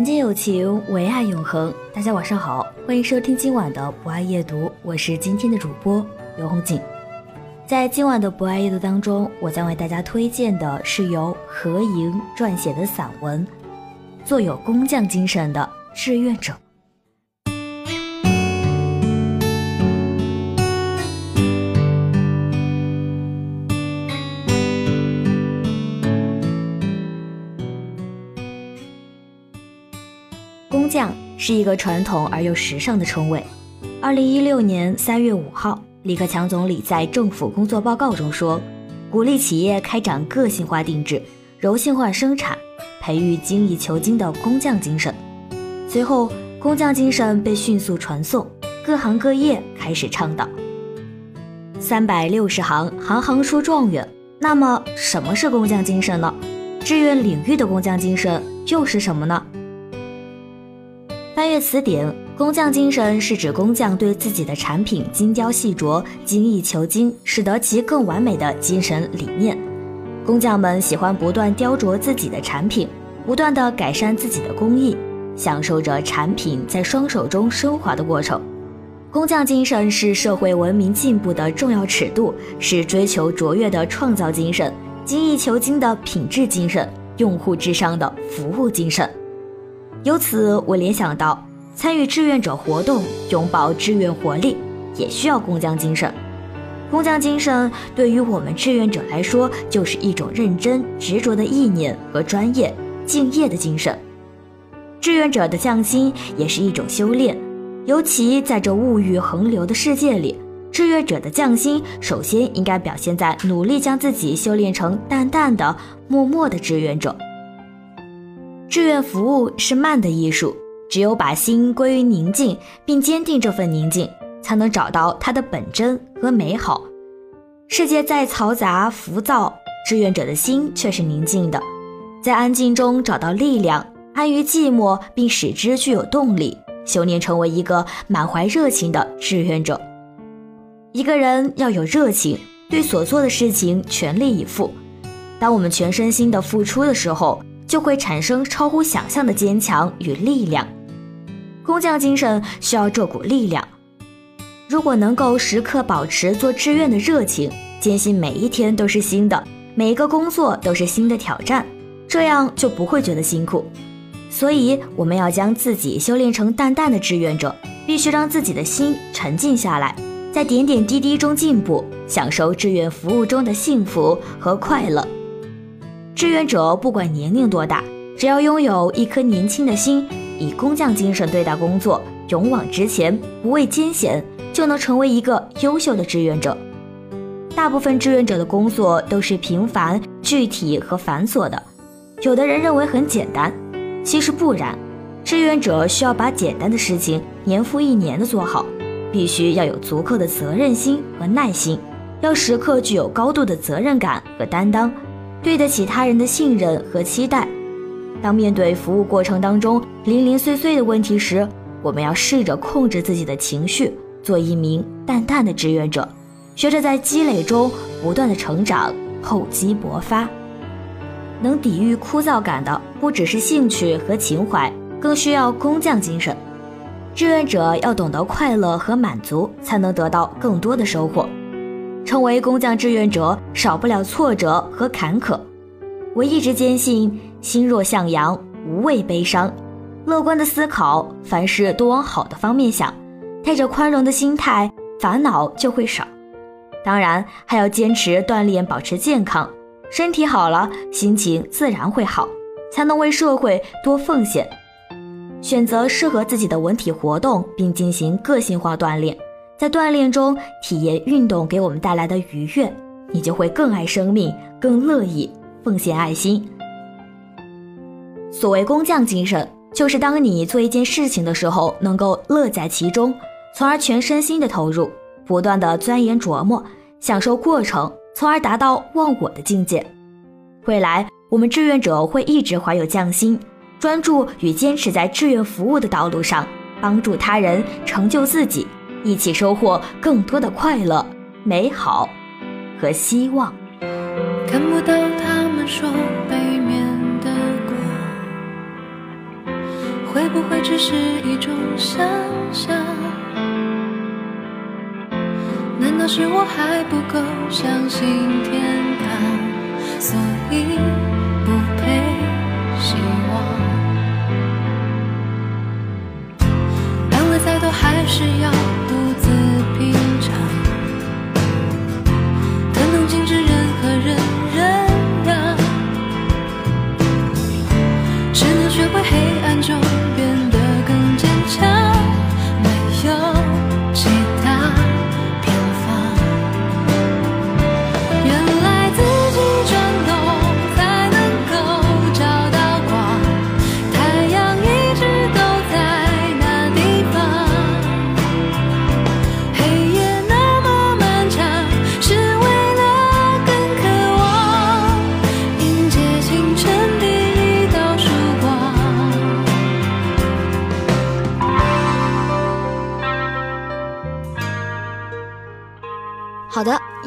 人间有情，唯爱永恒。大家晚上好，欢迎收听今晚的不爱夜读，我是今天的主播刘红锦。在今晚的不爱夜读当中，我将为大家推荐的是由何莹撰写的散文《做有工匠精神的志愿者》。是一个传统而又时尚的称谓。二零一六年三月五号，李克强总理在政府工作报告中说，鼓励企业开展个性化定制、柔性化生产，培育精益求精的工匠精神。随后，工匠精神被迅速传颂，各行各业开始倡导。三百六十行，行行出状元。那么，什么是工匠精神呢？志愿领域的工匠精神又是什么呢？翻阅词典，工匠精神是指工匠对自己的产品精雕细琢、精益求精，使得其更完美的精神理念。工匠们喜欢不断雕琢自己的产品，不断的改善自己的工艺，享受着产品在双手中升华的过程。工匠精神是社会文明进步的重要尺度，是追求卓越的创造精神、精益求精的品质精神、用户至上的服务精神。由此，我联想到参与志愿者活动、拥抱志愿活力，也需要工匠精神。工匠精神对于我们志愿者来说，就是一种认真执着的意念和专业、敬业的精神。志愿者的匠心也是一种修炼，尤其在这物欲横流的世界里，志愿者的匠心首先应该表现在努力将自己修炼成淡淡的、默默的志愿者。志愿服务是慢的艺术，只有把心归于宁静，并坚定这份宁静，才能找到它的本真和美好。世界再嘈杂浮躁，志愿者的心却是宁静的，在安静中找到力量，安于寂寞，并使之具有动力，修炼成为一个满怀热情的志愿者。一个人要有热情，对所做的事情全力以赴。当我们全身心的付出的时候，就会产生超乎想象的坚强与力量。工匠精神需要这股力量。如果能够时刻保持做志愿的热情，坚信每一天都是新的，每一个工作都是新的挑战，这样就不会觉得辛苦。所以，我们要将自己修炼成淡淡的志愿者，必须让自己的心沉静下来，在点点滴滴中进步，享受志愿服务中的幸福和快乐。志愿者不管年龄多大，只要拥有一颗年轻的心，以工匠精神对待工作，勇往直前，不畏艰险，就能成为一个优秀的志愿者。大部分志愿者的工作都是平凡、具体和繁琐的，有的人认为很简单，其实不然。志愿者需要把简单的事情年复一年的做好，必须要有足够的责任心和耐心，要时刻具有高度的责任感和担当。对得起他人的信任和期待。当面对服务过程当中零零碎碎的问题时，我们要试着控制自己的情绪，做一名淡淡的志愿者，学着在积累中不断的成长，厚积薄发。能抵御枯燥感的不只是兴趣和情怀，更需要工匠精神。志愿者要懂得快乐和满足，才能得到更多的收获。成为工匠志愿者，少不了挫折和坎坷。我一直坚信，心若向阳，无畏悲伤。乐观的思考，凡事都往好的方面想，带着宽容的心态，烦恼就会少。当然，还要坚持锻炼，保持健康，身体好了，心情自然会好，才能为社会多奉献。选择适合自己的文体活动，并进行个性化锻炼，在锻炼中体验运动给我们带来的愉悦，你就会更爱生命，更乐意奉献爱心。所谓工匠精神，就是当你做一件事情的时候，能够乐在其中，从而全身心的投入，不断的钻研琢磨，享受过程，从而达到忘我的境界。未来，我们志愿者会一直怀有匠心。专注与坚持在志愿服务的道路上，帮助他人，成就自己，一起收获更多的快乐、美好和希望。看不到他们说背面的光，会不会只是一种想象？难道是我还不够相信天堂，所以是要独自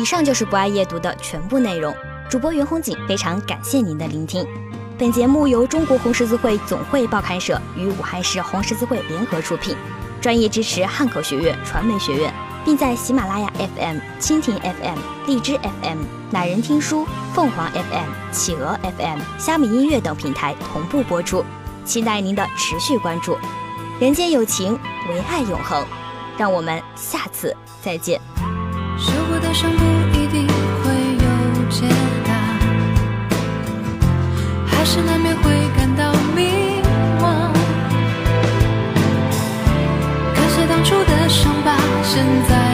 以上就是不爱夜读的全部内容。主播袁红锦非常感谢您的聆听。本节目由中国红十字会总会报刊社与武汉市红十字会联合出品，专业支持汉口学院传媒学院，并在喜马拉雅 FM、蜻蜓 FM、荔枝 FM、乃人听书、凤凰 FM、企鹅 FM、虾米音乐等平台同步播出，期待您的持续关注。人间有情，唯爱永恒。让我们下次再见。的伤不一定会有解答，还是难免会感到迷茫。感谢当初的伤疤，现在。